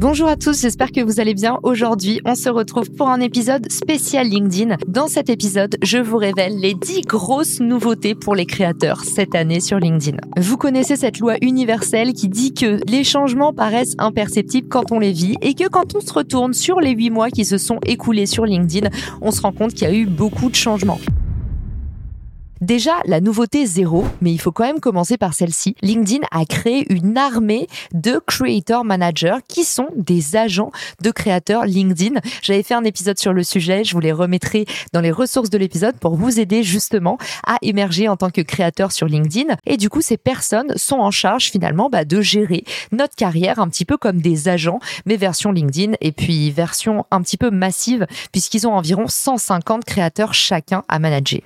Bonjour à tous, j'espère que vous allez bien. Aujourd'hui, on se retrouve pour un épisode spécial LinkedIn. Dans cet épisode, je vous révèle les 10 grosses nouveautés pour les créateurs cette année sur LinkedIn. Vous connaissez cette loi universelle qui dit que les changements paraissent imperceptibles quand on les vit et que quand on se retourne sur les 8 mois qui se sont écoulés sur LinkedIn, on se rend compte qu'il y a eu beaucoup de changements. Déjà, la nouveauté zéro, mais il faut quand même commencer par celle-ci. LinkedIn a créé une armée de creator managers qui sont des agents de créateurs LinkedIn. J'avais fait un épisode sur le sujet, je vous les remettrai dans les ressources de l'épisode pour vous aider justement à émerger en tant que créateur sur LinkedIn. Et du coup, ces personnes sont en charge finalement bah, de gérer notre carrière un petit peu comme des agents, mais version LinkedIn et puis version un petit peu massive puisqu'ils ont environ 150 créateurs chacun à manager.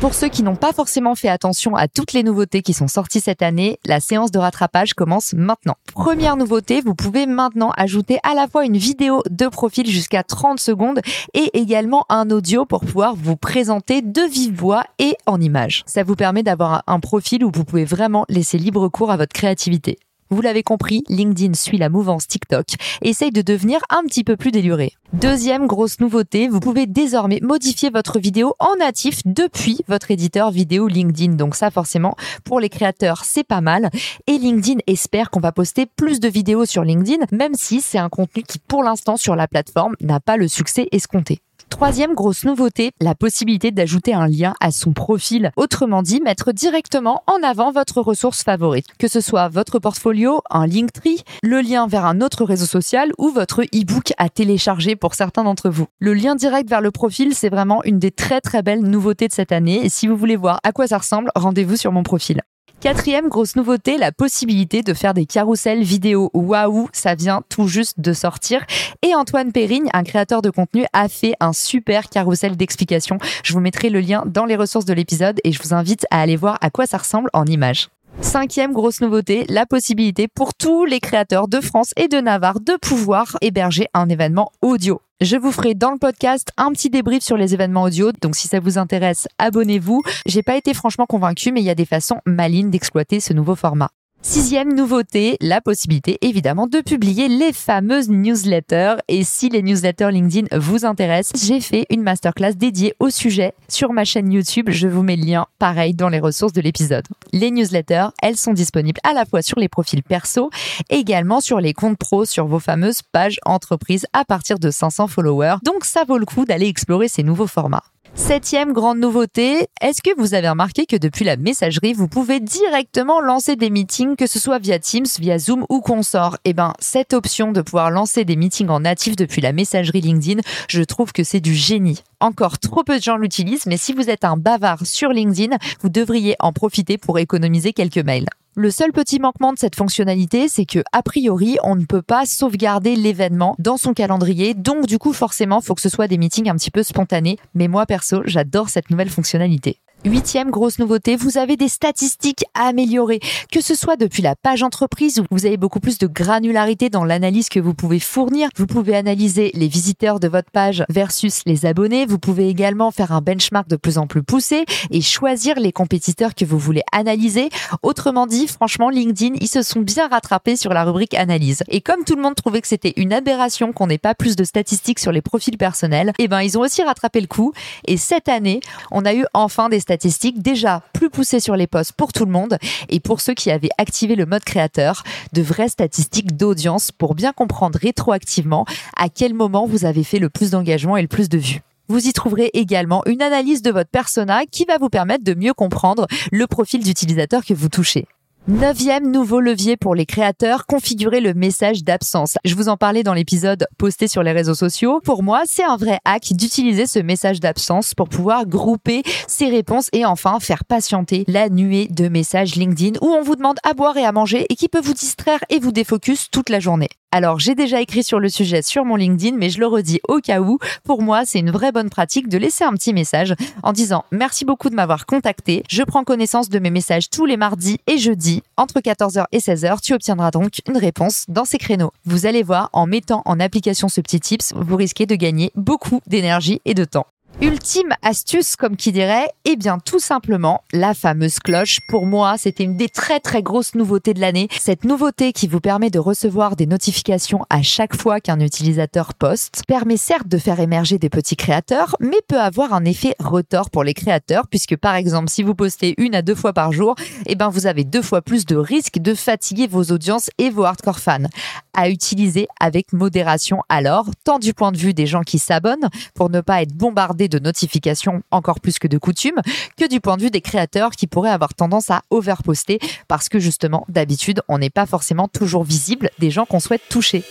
Pour ceux qui n'ont pas forcément fait attention à toutes les nouveautés qui sont sorties cette année, la séance de rattrapage commence maintenant. Première nouveauté, vous pouvez maintenant ajouter à la fois une vidéo de profil jusqu'à 30 secondes et également un audio pour pouvoir vous présenter de vive voix et en images. Ça vous permet d'avoir un profil où vous pouvez vraiment laisser libre cours à votre créativité. Vous l'avez compris, LinkedIn suit la mouvance TikTok et essaye de devenir un petit peu plus déluré. Deuxième grosse nouveauté, vous pouvez désormais modifier votre vidéo en natif depuis votre éditeur vidéo LinkedIn. Donc ça forcément, pour les créateurs, c'est pas mal. Et LinkedIn espère qu'on va poster plus de vidéos sur LinkedIn, même si c'est un contenu qui pour l'instant sur la plateforme n'a pas le succès escompté. Troisième grosse nouveauté, la possibilité d'ajouter un lien à son profil. Autrement dit, mettre directement en avant votre ressource favorite. Que ce soit votre portfolio, un Linktree, le lien vers un autre réseau social ou votre e-book à télécharger pour certains d'entre vous. Le lien direct vers le profil, c'est vraiment une des très très belles nouveautés de cette année. Et si vous voulez voir à quoi ça ressemble, rendez-vous sur mon profil. Quatrième grosse nouveauté, la possibilité de faire des carousels vidéo. Waouh, ça vient tout juste de sortir. Et Antoine Perrigne, un créateur de contenu, a fait un super carrousel d'explications. Je vous mettrai le lien dans les ressources de l'épisode et je vous invite à aller voir à quoi ça ressemble en images. Cinquième grosse nouveauté, la possibilité pour tous les créateurs de France et de Navarre de pouvoir héberger un événement audio. Je vous ferai dans le podcast un petit débrief sur les événements audio. Donc si ça vous intéresse, abonnez-vous. J'ai pas été franchement convaincue, mais il y a des façons malines d'exploiter ce nouveau format. Sixième nouveauté, la possibilité évidemment de publier les fameuses newsletters. Et si les newsletters LinkedIn vous intéressent, j'ai fait une masterclass dédiée au sujet sur ma chaîne YouTube. Je vous mets le lien pareil dans les ressources de l'épisode. Les newsletters, elles sont disponibles à la fois sur les profils perso, également sur les comptes pro, sur vos fameuses pages entreprises à partir de 500 followers. Donc ça vaut le coup d'aller explorer ces nouveaux formats. Septième grande nouveauté, est-ce que vous avez remarqué que depuis la messagerie, vous pouvez directement lancer des meetings, que ce soit via Teams, via Zoom ou consort? Eh ben, cette option de pouvoir lancer des meetings en natif depuis la messagerie LinkedIn, je trouve que c'est du génie. Encore trop peu de gens l'utilisent, mais si vous êtes un bavard sur LinkedIn, vous devriez en profiter pour économiser quelques mails. Le seul petit manquement de cette fonctionnalité, c'est que a priori, on ne peut pas sauvegarder l'événement dans son calendrier. Donc du coup, forcément, faut que ce soit des meetings un petit peu spontanés. Mais moi perso, j'adore cette nouvelle fonctionnalité. Huitième grosse nouveauté, vous avez des statistiques à améliorer, que ce soit depuis la page entreprise où vous avez beaucoup plus de granularité dans l'analyse que vous pouvez fournir. Vous pouvez analyser les visiteurs de votre page versus les abonnés. Vous pouvez également faire un benchmark de plus en plus poussé et choisir les compétiteurs que vous voulez analyser. Autrement dit, franchement, LinkedIn, ils se sont bien rattrapés sur la rubrique analyse. Et comme tout le monde trouvait que c'était une aberration qu'on n'ait pas plus de statistiques sur les profils personnels, eh ben, ils ont aussi rattrapé le coup. Et cette année, on a eu enfin des statistiques statistiques déjà plus poussées sur les posts pour tout le monde et pour ceux qui avaient activé le mode créateur, de vraies statistiques d'audience pour bien comprendre rétroactivement à quel moment vous avez fait le plus d'engagement et le plus de vues. Vous y trouverez également une analyse de votre persona qui va vous permettre de mieux comprendre le profil d'utilisateur que vous touchez. Neuvième nouveau levier pour les créateurs, configurer le message d'absence. Je vous en parlais dans l'épisode posté sur les réseaux sociaux. Pour moi, c'est un vrai hack d'utiliser ce message d'absence pour pouvoir grouper ses réponses et enfin faire patienter la nuée de messages LinkedIn où on vous demande à boire et à manger et qui peut vous distraire et vous défocus toute la journée. Alors, j'ai déjà écrit sur le sujet sur mon LinkedIn, mais je le redis au cas où. Pour moi, c'est une vraie bonne pratique de laisser un petit message en disant merci beaucoup de m'avoir contacté. Je prends connaissance de mes messages tous les mardis et jeudis entre 14h et 16h. Tu obtiendras donc une réponse dans ces créneaux. Vous allez voir, en mettant en application ce petit tips, vous risquez de gagner beaucoup d'énergie et de temps. Ultime astuce, comme qui dirait, eh bien tout simplement la fameuse cloche. Pour moi, c'était une des très très grosses nouveautés de l'année. Cette nouveauté qui vous permet de recevoir des notifications à chaque fois qu'un utilisateur poste permet certes de faire émerger des petits créateurs, mais peut avoir un effet retort pour les créateurs, puisque par exemple si vous postez une à deux fois par jour, eh ben vous avez deux fois plus de risques de fatiguer vos audiences et vos hardcore fans. À utiliser avec modération alors, tant du point de vue des gens qui s'abonnent pour ne pas être bombardés de notifications encore plus que de coutume, que du point de vue des créateurs qui pourraient avoir tendance à overposter parce que justement, d'habitude, on n'est pas forcément toujours visible des gens qu'on souhaite toucher.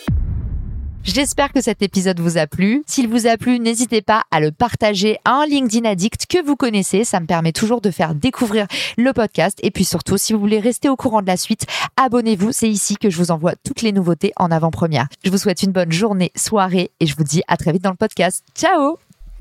J'espère que cet épisode vous a plu. S'il vous a plu, n'hésitez pas à le partager à un LinkedIn addict que vous connaissez. Ça me permet toujours de faire découvrir le podcast. Et puis surtout, si vous voulez rester au courant de la suite, abonnez-vous. C'est ici que je vous envoie toutes les nouveautés en avant-première. Je vous souhaite une bonne journée, soirée et je vous dis à très vite dans le podcast. Ciao